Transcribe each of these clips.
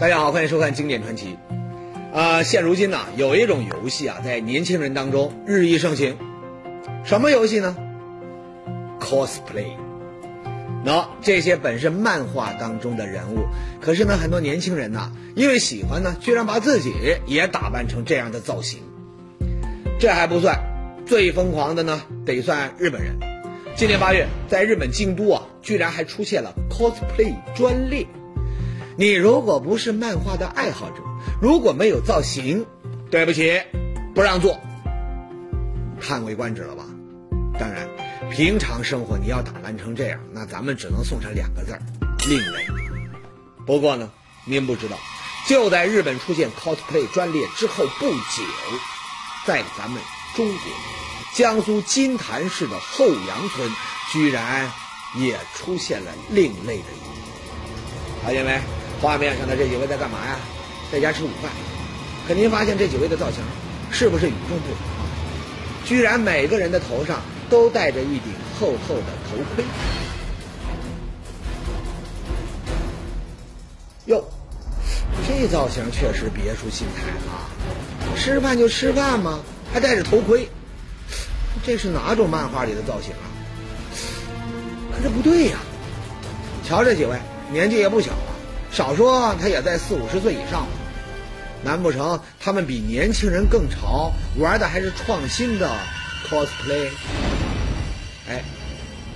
大家好，欢迎收看《经典传奇》。啊，现如今呢，有一种游戏啊，在年轻人当中日益盛行。什么游戏呢？cosplay。那这些本是漫画当中的人物，可是呢，很多年轻人呐，因为喜欢呢，居然把自己也打扮成这样的造型。这还不算，最疯狂的呢，得算日本人。今年八月，在日本京都啊，居然还出现了 cosplay 专列。你如果不是漫画的爱好者，如果没有造型，对不起，不让做。叹为观止了吧？当然，平常生活你要打扮成这样，那咱们只能送上两个字儿：另类。不过呢，您不知道，就在日本出现 cosplay 专列之后不久，在咱们中国江苏金坛市的后洋村，居然也出现了另类的一幕。看见没？画面上的这几位在干嘛呀？在家吃午饭。可您发现这几位的造型是不是与众不同？居然每个人的头上都戴着一顶厚厚的头盔。哟，这造型确实别出心裁啊！吃饭就吃饭嘛，还戴着头盔，这是哪种漫画里的造型啊？可这不对呀！瞧这几位，年纪也不小。少说他也在四五十岁以上吧？难不成他们比年轻人更潮，玩的还是创新的 cosplay？哎，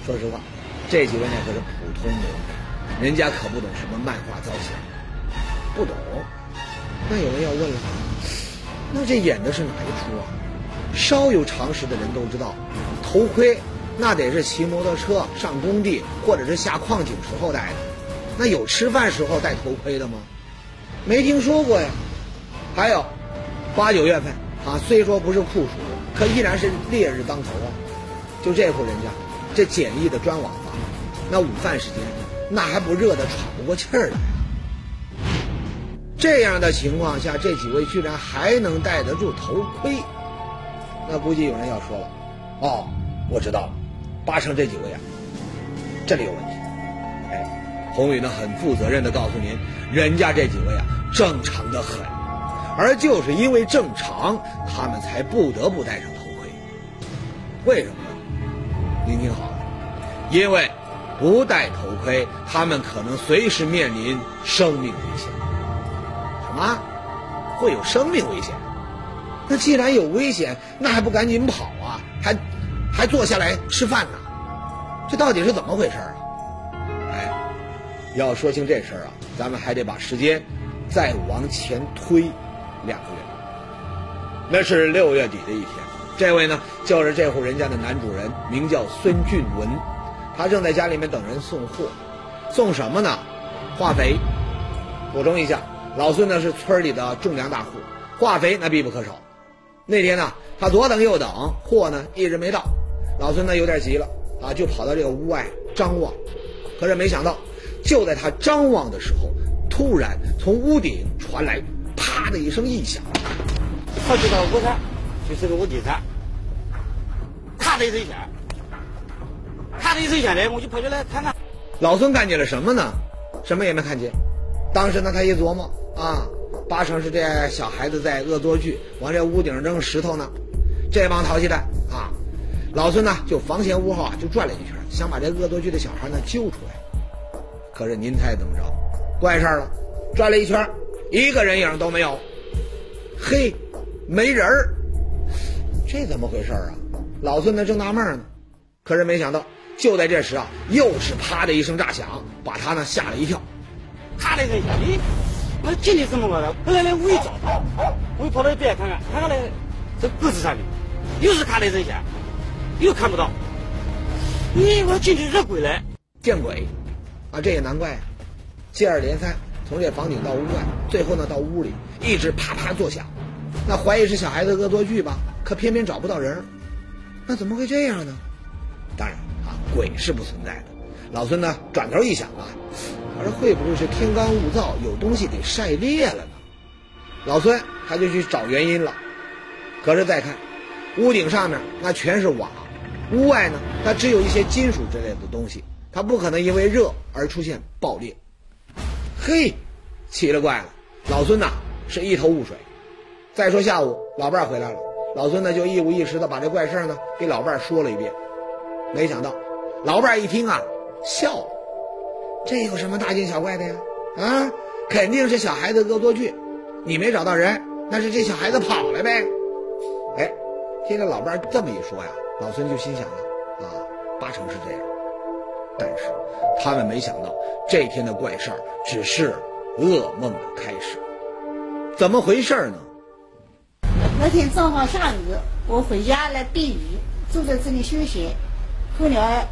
说实话，这几位那可是普通人，人家可不懂什么漫画造型，不懂。那有人要问了，那这演的是哪一出啊？稍有常识的人都知道，头盔那得是骑摩托车上工地或者是下矿井时候戴的。那有吃饭时候戴头盔的吗？没听说过呀。还有，八九月份啊，虽说不是酷暑，可依然是烈日当头啊。就这户人家，这简易的砖瓦房，那午饭时间，那还不热得喘不过气儿来。这样的情况下，这几位居然还能戴得住头盔，那估计有人要说了，哦，我知道了，八成这几位啊，这里有问题。宏宇呢，很负责任的告诉您，人家这几位啊，正常的很，而就是因为正常，他们才不得不戴上头盔。为什么呢？您听好了，因为不戴头盔，他们可能随时面临生命危险。什么？会有生命危险？那既然有危险，那还不赶紧跑啊？还还坐下来吃饭呢？这到底是怎么回事啊？要说清这事儿啊，咱们还得把时间再往前推两个月。那是六月底的一天，这位呢就是这户人家的男主人，名叫孙俊文，他正在家里面等人送货，送什么呢？化肥。补充一下，老孙呢是村里的种粮大户，化肥那必不可少。那天呢，他左等右等，货呢一直没到，老孙呢有点急了啊，就跑到这个屋外张望，可是没想到。就在他张望的时候，突然从屋顶传来“啪”的一声异响。他就到屋上，就是个屋顶上，咔的一声响，咔的一声响呢，我就跑进来看看。老孙看见了什么呢？什么也没看见。当时呢，他一琢磨啊，八成是这小孩子在恶作剧，往这屋顶扔石头呢。这帮淘气蛋啊！老孙呢，就房前屋后啊，就转了一圈，想把这恶作剧的小孩呢揪出来。可是您猜怎么着？怪事儿了，转了一圈，一个人影都没有。嘿，没人儿，这怎么回事啊？老孙呢正纳闷呢，可是没想到，就在这时啊，又是啪的一声炸响，把他呢吓了一跳。咔的一声响，咦，我进去怎么了？后来来我一找，我又跑到一边看看，看看来这柜子上面又是咔的一声响，又看不到。咦，我进去惹鬼了，见鬼！啊，这也难怪，接二连三，从这房顶到屋外，最后呢到屋里，一直啪啪作响。那怀疑是小孩子恶作剧吧？可偏偏找不到人，那怎么会这样呢？当然啊，鬼是不存在的。老孙呢转头一想啊，我说会不会是天干物燥，有东西给晒裂了呢？老孙他就去找原因了。可是再看，屋顶上面那全是瓦，屋外呢它只有一些金属之类的东西。它不可能因为热而出现爆裂。嘿，奇了怪了，老孙呐是一头雾水。再说下午老伴儿回来了，老孙呢就一五一十的把这怪事儿呢给老伴儿说了一遍。没想到老伴儿一听啊笑了，这有什么大惊小怪的呀？啊，肯定是小孩子恶作剧，你没找到人，那是这小孩子跑了呗。哎，听着老伴儿这么一说呀，老孙就心想了啊，八成是这样。但是他们没想到这天的怪事儿只是噩梦的开始。怎么回事呢？那天正好下雨，我回家来避雨，坐在这里休息。后来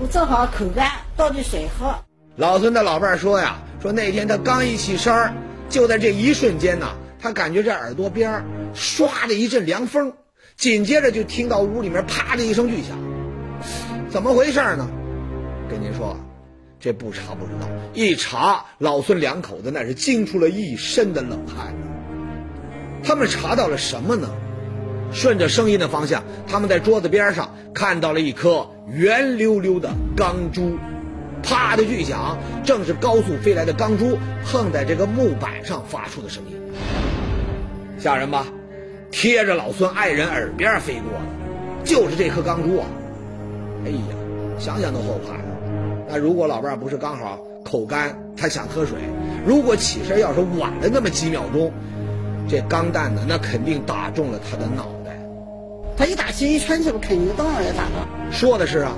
我正好口干，倒点水喝。老孙的老伴儿说呀，说那天他刚一起身儿，就在这一瞬间呐，他感觉这耳朵边儿唰的一阵凉风，紧接着就听到屋里面啪的一声巨响。怎么回事呢？跟您说，这不查不知道，一查老孙两口子那是惊出了一身的冷汗。他们查到了什么呢？顺着声音的方向，他们在桌子边上看到了一颗圆溜溜的钢珠，啪的巨响，正是高速飞来的钢珠碰在这个木板上发出的声音。吓人吧？贴着老孙爱人耳边飞过的，就是这颗钢珠啊！哎呀，想想都后怕。那如果老伴儿不是刚好口干，他想喝水，如果起身要是晚了那么几秒钟。这钢弹呢，那肯定打中了他的脑袋。他一打气一穿这不，肯定当然也打了。说的是啊，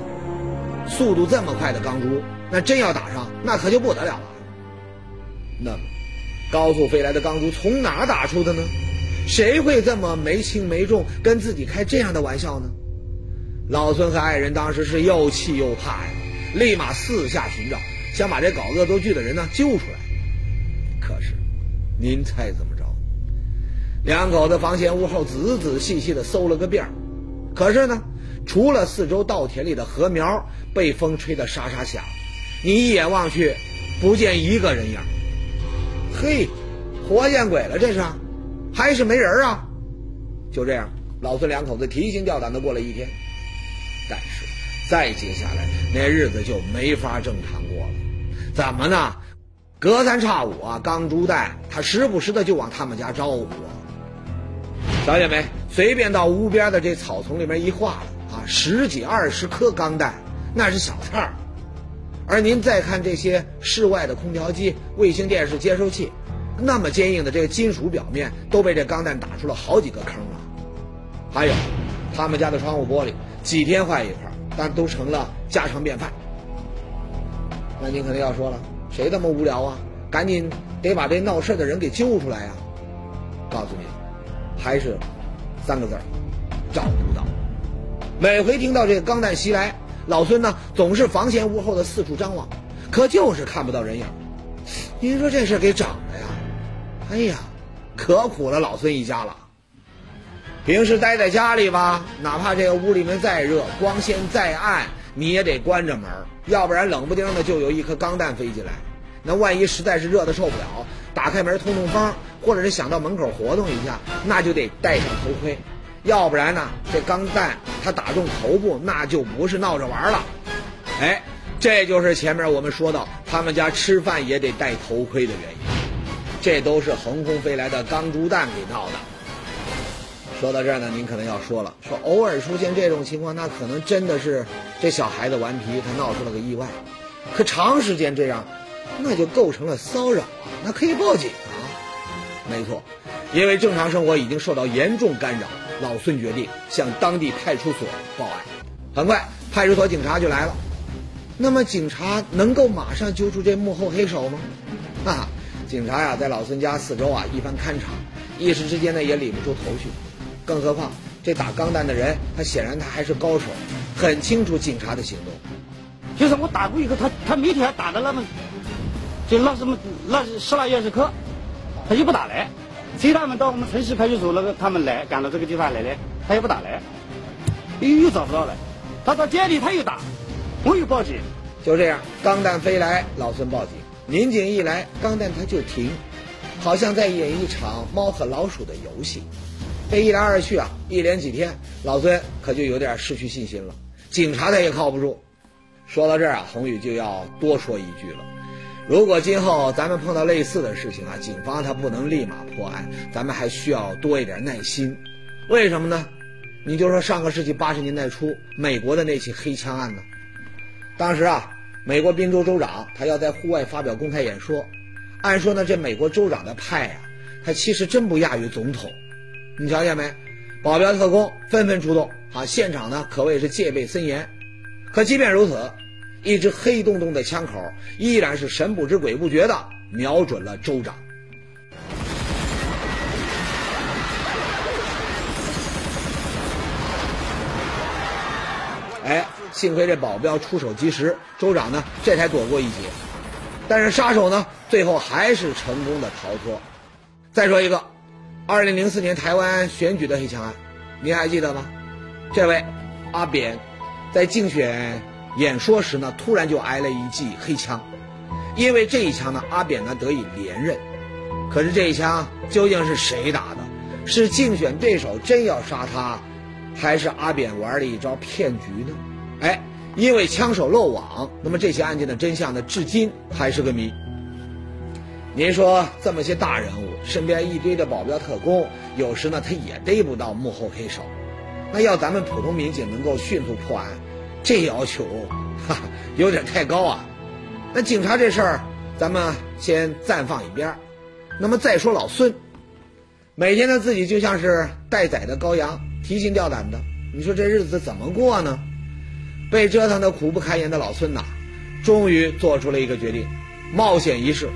速度这么快的钢珠，那真要打上，那可就不得了了。那么，高速飞来的钢珠从哪打出的呢？谁会这么没轻没重跟自己开这样的玩笑呢？老孙和爱人当时是又气又怕呀，立马四下寻找，想把这搞恶作剧的人呢揪出来。可是，您猜怎么着？两口子房前屋后仔仔细细的搜了个遍，可是呢，除了四周稻田里的禾苗被风吹得沙沙响，你一眼望去，不见一个人影。嘿，活见鬼了，这是，还是没人啊？就这样，老孙两口子提心吊胆的过了一天。但是，再接下来那日子就没法正常过了。怎么呢？隔三差五啊，钢珠弹他时不时的就往他们家招呼。瞧见没？随便到屋边的这草丛里面一画啊，十几二十颗钢弹，那是小菜儿。而您再看这些室外的空调机、卫星电视接收器，那么坚硬的这个金属表面都被这钢弹打出了好几个坑了。还有，他们家的窗户玻璃几天坏一块，但都成了家常便饭。那您肯定要说了，谁这么无聊啊？赶紧得把这闹事的人给揪出来呀！告诉你。还是三个字儿，找不到。每回听到这个钢弹袭来，老孙呢总是房前屋后的四处张望，可就是看不到人影。您说这事给整的呀？哎呀，可苦了老孙一家了。平时待在家里吧，哪怕这个屋里面再热，光线再暗，你也得关着门，要不然冷不丁的就有一颗钢弹飞进来。那万一实在是热的受不了，打开门通通风，或者是想到门口活动一下，那就得戴上头盔，要不然呢，这钢弹它打中头部，那就不是闹着玩了。哎，这就是前面我们说到他们家吃饭也得戴头盔的原因，这都是横空飞来的钢珠弹给闹的。说到这儿呢，您可能要说了，说偶尔出现这种情况，那可能真的是这小孩子顽皮，他闹出了个意外，可长时间这样。那就构成了骚扰啊，那可以报警啊。没错，因为正常生活已经受到严重干扰，老孙决定向当地派出所报案。很快，派出所警察就来了。那么，警察能够马上揪出这幕后黑手吗？哈，警察呀，在老孙家四周啊一番勘查，一时之间呢也理不出头绪。更何况，这打钢弹的人，他显然他还是高手，很清楚警察的行动。就是我打过以后，他他每天打的那么。就那什么，那十来月是课，他就不打来。随他们到我们城市派出所那个，他们来赶到这个地方来了，他也不打来，又又找不到了。他到家里他又打，我又报警。就这样，钢弹飞来，老孙报警。民警一来，钢弹他就停，好像在演一场猫和老鼠的游戏。这一来二去啊，一连几天，老孙可就有点失去信心了。警察他也靠不住。说到这儿啊，宏宇就要多说一句了。如果今后咱们碰到类似的事情啊，警方他不能立马破案，咱们还需要多一点耐心。为什么呢？你就说上个世纪八十年代初美国的那起黑枪案呢？当时啊，美国宾州州长他要在户外发表公开演说，按说呢，这美国州长的派呀，他其实真不亚于总统。你瞧见没？保镖特工纷纷出动，啊，现场呢可谓是戒备森严。可即便如此。一支黑洞洞的枪口依然是神不知鬼不觉的瞄准了州长。哎，幸亏这保镖出手及时，州长呢这才躲过一劫。但是杀手呢，最后还是成功的逃脱。再说一个，二零零四年台湾选举的黑枪案，您还记得吗？这位阿扁在竞选。演说时呢，突然就挨了一记黑枪，因为这一枪呢，阿扁呢得以连任。可是这一枪究竟是谁打的？是竞选对手真要杀他，还是阿扁玩了一招骗局呢？哎，因为枪手漏网，那么这些案件的真相呢，至今还是个谜。您说这么些大人物，身边一堆的保镖特工，有时呢他也逮不到幕后黑手，那要咱们普通民警能够迅速破案？这要求，哈，有点太高啊。那警察这事儿，咱们先暂放一边。那么再说老孙，每天他自己就像是待宰的羔羊，提心吊胆的。你说这日子怎么过呢？被折腾的苦不堪言的老孙呐，终于做出了一个决定，冒险一试。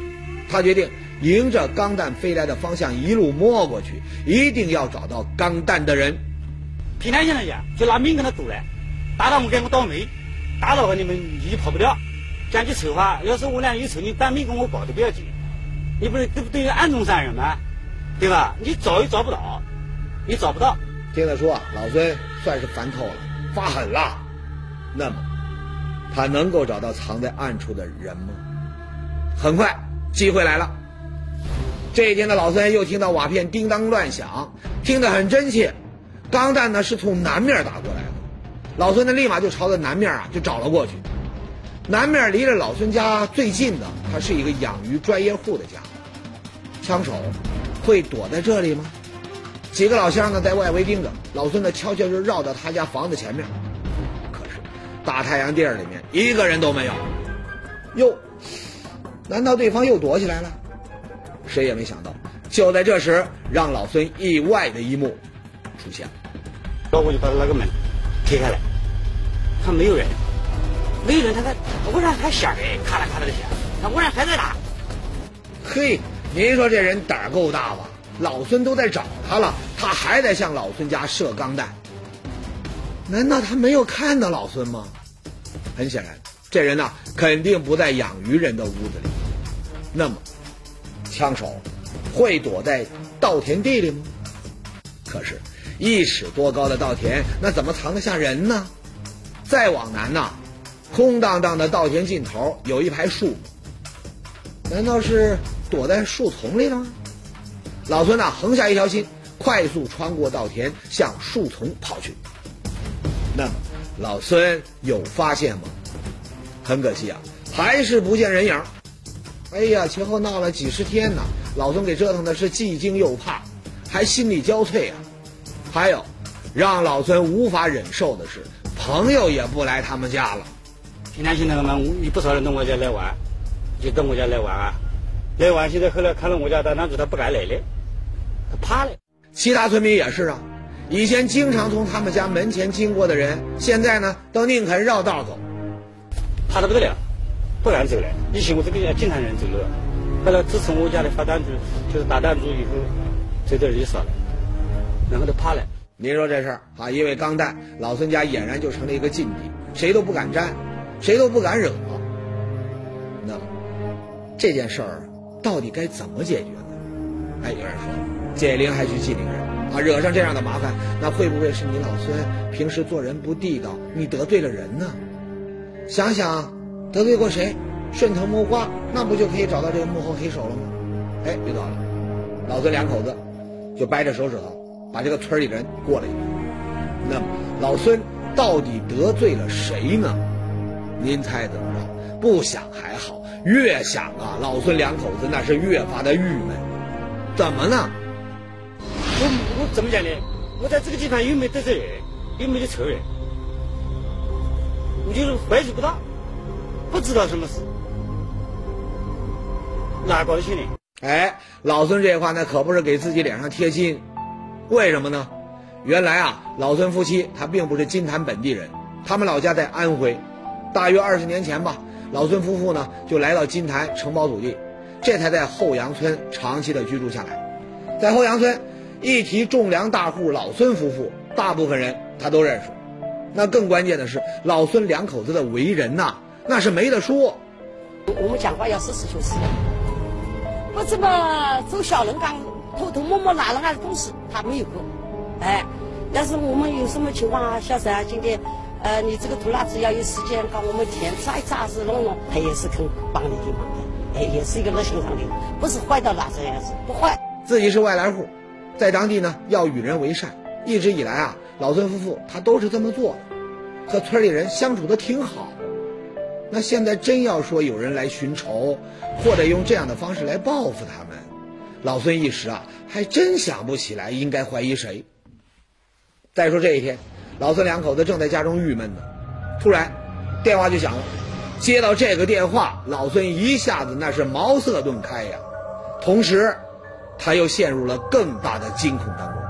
他决定迎着钢弹飞来的方向一路摸过去，一定要找到钢弹的人。平台现在讲，就拿命跟他赌了。打到我跟我倒霉，打到我你们你就跑不掉。讲句丑话，要是我俩有仇，你当面跟我搞都不要紧，你不是这不对？暗中杀人吗？对吧？你找也找不到，你找不到。听他说啊，老孙算是烦透了，发狠了。那么，他能够找到藏在暗处的人吗？很快，机会来了。这一天的老孙又听到瓦片叮当乱响，听得很真切。钢弹呢是从南面打过来的。老孙呢，立马就朝着南面啊，就找了过去。南面离着老孙家最近的，他是一个养鱼专业户的家。枪手会躲在这里吗？几个老乡呢，在外围盯着。老孙呢，悄悄就绕到他家房子前面。可是，大太阳地儿里面一个人都没有。哟，难道对方又躲起来了？谁也没想到，就在这时，让老孙意外的一幕出现了。然后我就把那个门。推开来，看没有人，没有人，他在屋上还响哎，咔啦咔啦的响，他屋上还在打。嘿，您说这人胆儿够大吧？老孙都在找他了，他还在向老孙家射钢弹。难道他没有看到老孙吗？很显然，这人呢肯定不在养鱼人的屋子里。那么，枪手会躲在稻田地里吗？可是。一尺多高的稻田，那怎么藏得下人呢？再往南呐，空荡荡的稻田尽头有一排树，难道是躲在树丛里了吗？老孙呐，横下一条心，快速穿过稻田，向树丛跑去。那么，老孙有发现吗？很可惜啊，还是不见人影。哎呀，前后闹了几十天呢，老孙给折腾的是既惊又怕，还心力交瘁啊。还有，让老孙无法忍受的是，朋友也不来他们家了。平常现在嘛，你不少人到我家来玩，就到我家来玩啊，来玩。现在后来看到我家大男主，他不敢来了，他怕了。其他村民也是啊，以前经常从他们家门前经过的人，现在呢都宁肯绕道走，怕的不得了，不敢走了。以前我这个家经常人走路，后来自从我家里发弹珠，就是打弹珠以后，走的人就少了。然后都怕了。您说这事儿啊，因为钢弹，老孙家俨然就成了一个禁地，谁都不敢沾，谁都不敢惹。那这件事儿到底该怎么解决呢？哎，有人说，解铃还须系铃人啊，惹上这样的麻烦，那会不会是你老孙平时做人不地道，你得罪了人呢？想想得罪过谁，顺藤摸瓜，那不就可以找到这个幕后黑手了吗？哎，遇到了。老孙两口子就掰着手指头。把这个村里人过了一遍，那么老孙到底得罪了谁呢？您猜怎么着？不想还好，越想啊，老孙两口子那是越发的郁闷。怎么呢？我我怎么讲呢？我在这个地方又没得罪人，又没得仇人，我就是怀疑不到，不知道什么事，哪高兴呢？哎，老孙这话呢，可不是给自己脸上贴金。为什么呢？原来啊，老孙夫妻他并不是金坛本地人，他们老家在安徽。大约二十年前吧，老孙夫妇呢就来到金坛承包土地，这才在后阳村长期的居住下来。在后阳村，一提种粮大户老孙夫妇，大部分人他都认识。那更关键的是，老孙两口子的为人呐，那是没得说。我们讲话要实事求是。不怎么走小人岗，偷偷摸摸拿人家的东西，他没有过。哎，要是我们有什么情况啊，小沈啊，今天，呃，你这个土垃圾要有时间帮我们田扎一扎子弄弄，他也是肯帮你的忙的，哎，也是一个热心肠的，不是坏到哪这样子，不坏。自己是外来户，在当地呢要与人为善，一直以来啊，老孙夫妇他都是这么做的，和村里人相处的挺好。那现在真要说有人来寻仇，或者用这样的方式来报复他们，老孙一时啊还真想不起来应该怀疑谁。再说这一天，老孙两口子正在家中郁闷呢，突然电话就响了。接到这个电话，老孙一下子那是茅塞顿开呀，同时他又陷入了更大的惊恐当中。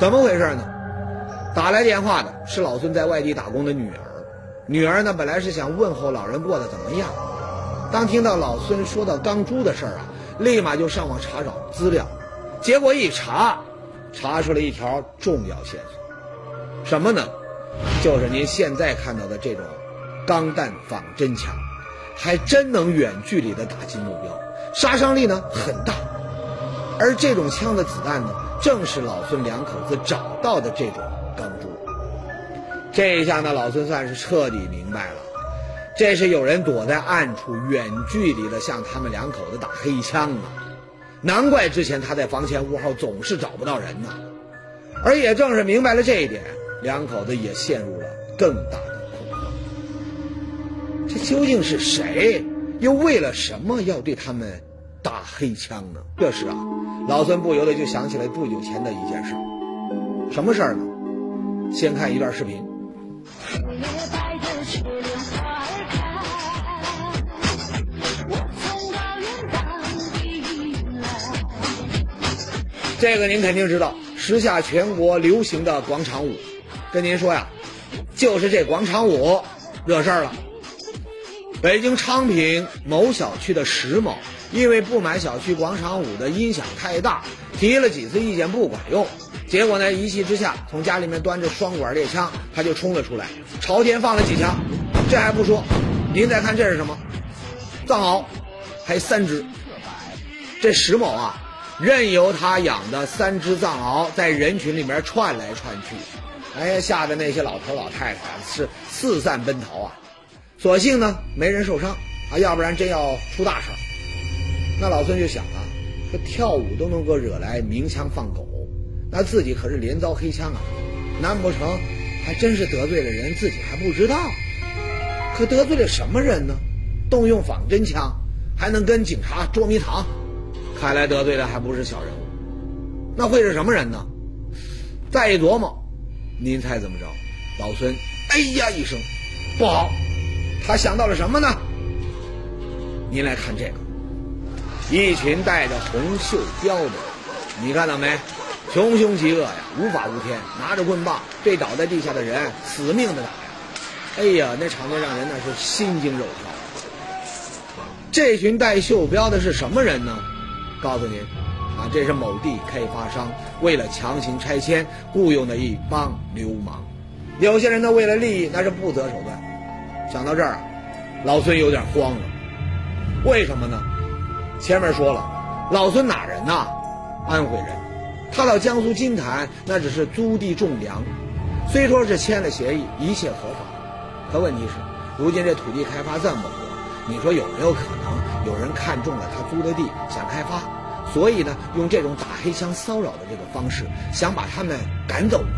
怎么回事呢？打来电话的是老孙在外地打工的女儿。女儿呢，本来是想问候老人过得怎么样，当听到老孙说到钢珠的事儿啊，立马就上网查找资料，结果一查，查出了一条重要线索，什么呢？就是您现在看到的这种钢弹仿真枪，还真能远距离的打击目标，杀伤力呢很大，而这种枪的子弹呢，正是老孙两口子找到的这种钢珠。这一下呢，老孙算是彻底明白了，这是有人躲在暗处，远距离的向他们两口子打黑枪啊！难怪之前他在房前屋后总是找不到人呢。而也正是明白了这一点，两口子也陷入了更大的恐慌。这究竟是谁？又为了什么要对他们打黑枪呢？这时啊，老孙不由得就想起来不久前的一件事。什么事儿呢？先看一段视频。这个您肯定知道，时下全国流行的广场舞，跟您说呀，就是这广场舞惹事儿了。北京昌平某小区的石某，因为不满小区广场舞的音响太大，提了几次意见不管用，结果呢，一气之下，从家里面端着双管猎枪，他就冲了出来，朝天放了几枪。这还不说，您再看这是什么？藏獒，还三只。这石某啊。任由他养的三只藏獒在人群里面窜来窜去，哎，吓得那些老头老太太是四散奔逃啊！所幸呢，没人受伤啊，要不然真要出大事。那老孙就想啊，这跳舞都能够惹来鸣枪放狗，那自己可是连遭黑枪啊！难不成还真是得罪了人，自己还不知道？可得罪了什么人呢？动用仿真枪，还能跟警察捉迷藏？看来得罪的还不是小人物，那会是什么人呢？再一琢磨，您猜怎么着？老孙哎呀一声，不好！他想到了什么呢？您来看这个，一群戴着红袖标的，你看到没？穷凶极恶呀，无法无天，拿着棍棒对倒在地下的人死命的打呀！哎呀，那场面让人那是心惊肉跳。这群戴袖标的是什么人呢？告诉您，啊，这是某地开发商为了强行拆迁雇佣的一帮流氓。有些人呢，为了利益那是不择手段。想到这儿，老孙有点慌了。为什么呢？前面说了，老孙哪人呐？安徽人。他到江苏金坛那只是租地种粮，虽说是签了协议，一切合法，可问题是，如今这土地开发这么火。你说有没有可能有人看中了他租的地，想开发，所以呢，用这种打黑枪骚扰的这个方式，想把他们赶走呢？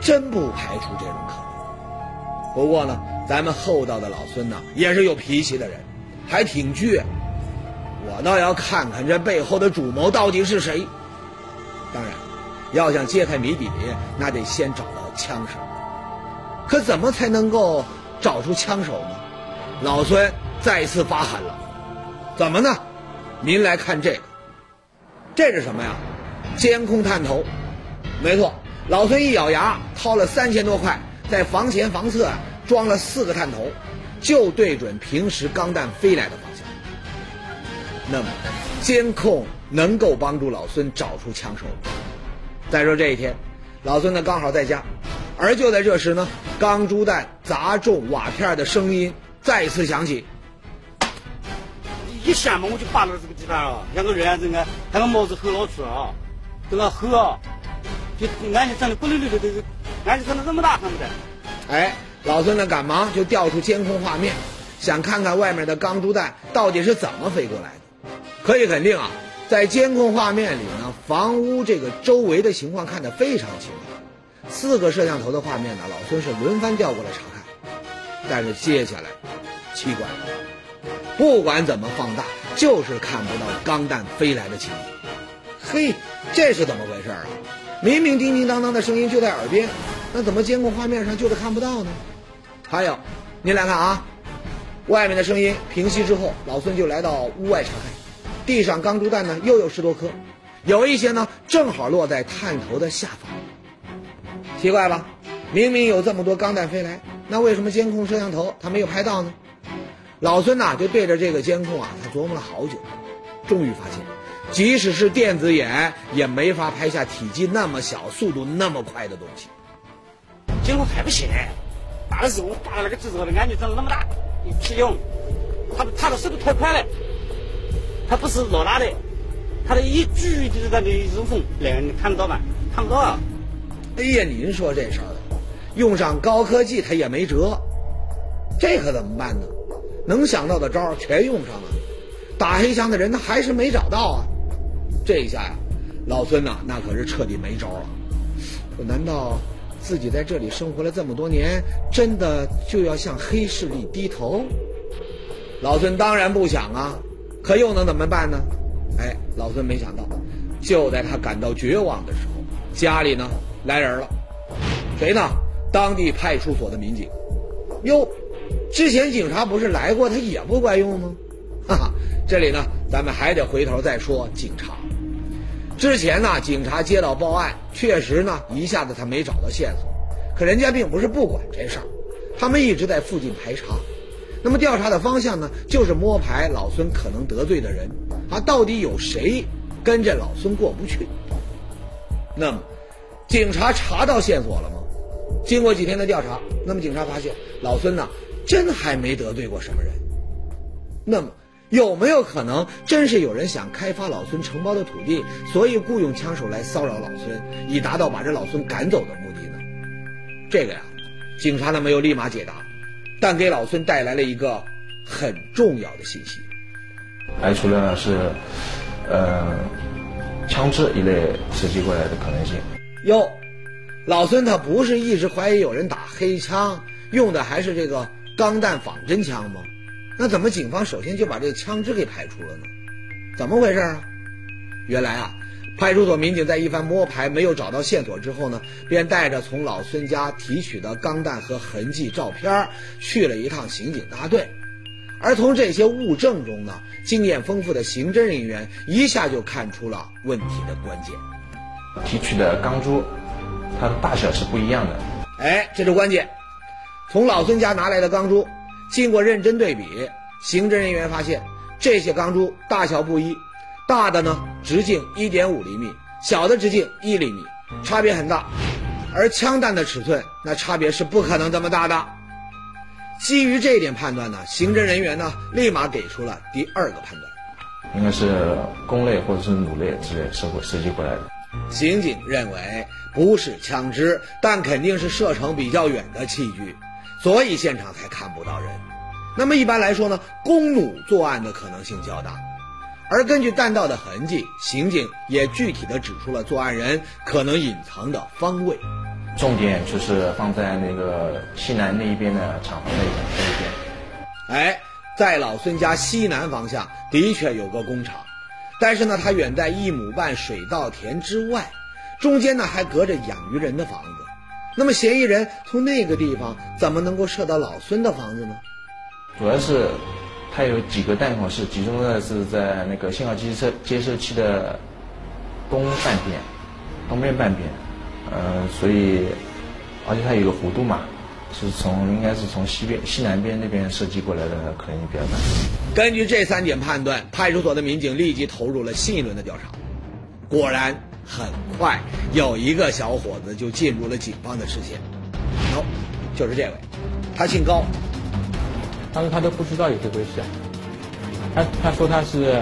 真不排除这种可能。不过呢，咱们厚道的老孙呢，也是有脾气的人，还挺倔。我倒要看看这背后的主谋到底是谁。当然，要想揭开谜底，那得先找到枪手。可怎么才能够找出枪手呢？老孙再次发狠了。怎么呢？您来看这个，这是什么呀？监控探头。没错，老孙一咬牙，掏了三千多块，在房前房侧装了四个探头，就对准平时钢弹飞来的方向。那么，监控能够帮助老孙找出枪手。再说这一天，老孙呢刚好在家，而就在这时呢，钢珠弹砸中瓦片的声音再次响起。一下嘛，我就扒到这个地方了，两个人啊，那个帽子吼老粗啊，这个吼啊，就眼睛睁的咕噜噜的，这个眼睛睁的这么大，看不见。哎，老孙呢赶忙就调出监控画面，想看看外面的钢珠弹到底是怎么飞过来的。可以肯定啊，在监控画面里呢，房屋这个周围的情况看得非常清楚。四个摄像头的画面呢，老孙是轮番调过来查看，但是接下来奇怪了。不管怎么放大，就是看不到钢弹飞来的情景。嘿，这是怎么回事啊？明明叮叮当当的声音就在耳边，那怎么监控画面上就是看不到呢？还有，您来看啊，外面的声音平息之后，老孙就来到屋外查看，地上钢珠弹呢又有十多颗，有一些呢正好落在探头的下方。奇怪吧？明明有这么多钢弹飞来，那为什么监控摄像头它没有拍到呢？老孙呐，就对着这个监控啊，他琢磨了好久，终于发现，即使是电子眼也没法拍下体积那么小、速度那么快的东西。监控还不行，打的时候我打了那个纸之后，的眼睛睁得那么大，一屁用，他他的速度太快了，他不是老大的，他的一举就是在那入缝，那个你看不到吗？看不到啊。哎呀，您说这事儿，用上高科技他也没辙，这可怎么办呢？能想到的招全用上了，打黑枪的人他还是没找到啊！这一下呀，老孙呐那可是彻底没招了。难道自己在这里生活了这么多年，真的就要向黑势力低头？老孙当然不想啊，可又能怎么办呢？哎，老孙没想到，就在他感到绝望的时候，家里呢来人了，谁呢？当地派出所的民警。哟。之前警察不是来过，他也不管用吗？哈哈，这里呢，咱们还得回头再说警察。之前呢，警察接到报案，确实呢，一下子他没找到线索，可人家并不是不管这事儿，他们一直在附近排查。那么调查的方向呢，就是摸排老孙可能得罪的人啊，到底有谁跟着老孙过不去？那么，警察查到线索了吗？经过几天的调查，那么警察发现老孙呢。真还没得罪过什么人，那么有没有可能真是有人想开发老孙承包的土地，所以雇佣枪手来骚扰老孙，以达到把这老孙赶走的目的呢？这个呀，警察呢没有立马解答，但给老孙带来了一个很重要的信息，排除了是，呃，枪支一类袭击过来的可能性。哟，老孙他不是一直怀疑有人打黑枪，用的还是这个。钢弹仿真枪吗？那怎么警方首先就把这枪支给排除了呢？怎么回事啊？原来啊，派出所民警在一番摸排没有找到线索之后呢，便带着从老孙家提取的钢弹和痕迹照片去了一趟刑警大队。而从这些物证中呢，经验丰富的刑侦人员一下就看出了问题的关键。提取的钢珠，它的大小是不一样的。哎，这是关键。从老孙家拿来的钢珠，经过认真对比，刑侦人员发现这些钢珠大小不一，大的呢直径一点五厘米，小的直径一厘米，差别很大。而枪弹的尺寸，那差别是不可能这么大的。基于这一点判断呢，刑侦人员呢立马给出了第二个判断，应该是弓类或者是弩类之类设设计过来的。刑警认为不是枪支，但肯定是射程比较远的器具。所以现场才看不到人。那么一般来说呢，弓弩作案的可能性较大。而根据弹道的痕迹，刑警也具体的指出了作案人可能隐藏的方位。重点就是放在那个西南那一边的厂房那一边。哎，在老孙家西南方向的确有个工厂，但是呢，它远在一亩半水稻田之外，中间呢还隔着养鱼人的房子。那么嫌疑人从那个地方怎么能够射到老孙的房子呢？主要是它有几个弹孔是集中的是在那个信号接收接收器的东半边，东边半边，呃，所以而且它有个弧度嘛，是从应该是从西边西南边那边射击过来的可能比较大。根据这三点判断，派出所的民警立即投入了新一轮的调查。果然，很快有一个小伙子就进入了警方的视线。喏，就是这位，他姓高，当时他都不知道有这回事，他他说他是，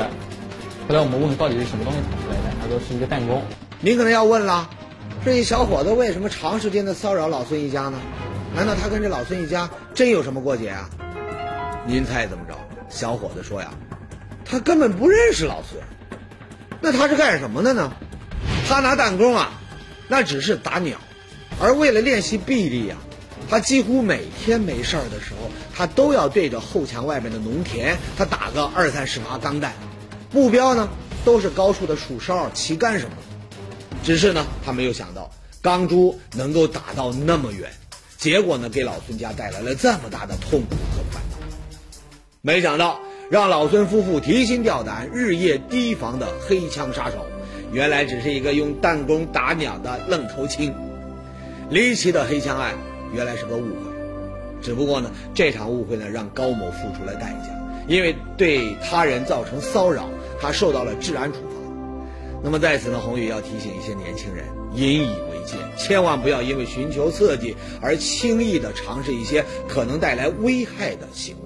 后来我们问到底是什么东西捅出来的，他说是一个弹弓。您可能要问了，这一小伙子为什么长时间的骚扰老孙一家呢？难道他跟这老孙一家真有什么过节啊？您猜怎么着？小伙子说呀，他根本不认识老孙。那他是干什么的呢？他拿弹弓啊，那只是打鸟，而为了练习臂力啊，他几乎每天没事儿的时候，他都要对着后墙外面的农田，他打个二三十发钢弹，目标呢都是高处的树梢、旗杆什么的。只是呢，他没有想到钢珠能够打到那么远，结果呢，给老孙家带来了这么大的痛苦和烦恼。没想到。让老孙夫妇提心吊胆、日夜提防的黑枪杀手，原来只是一个用弹弓打鸟的愣头青。离奇的黑枪案原来是个误会，只不过呢，这场误会呢让高某付出了代价，因为对他人造成骚扰，他受到了治安处罚。那么在此呢，宏宇要提醒一些年轻人，引以为戒，千万不要因为寻求刺激而轻易的尝试一些可能带来危害的行为。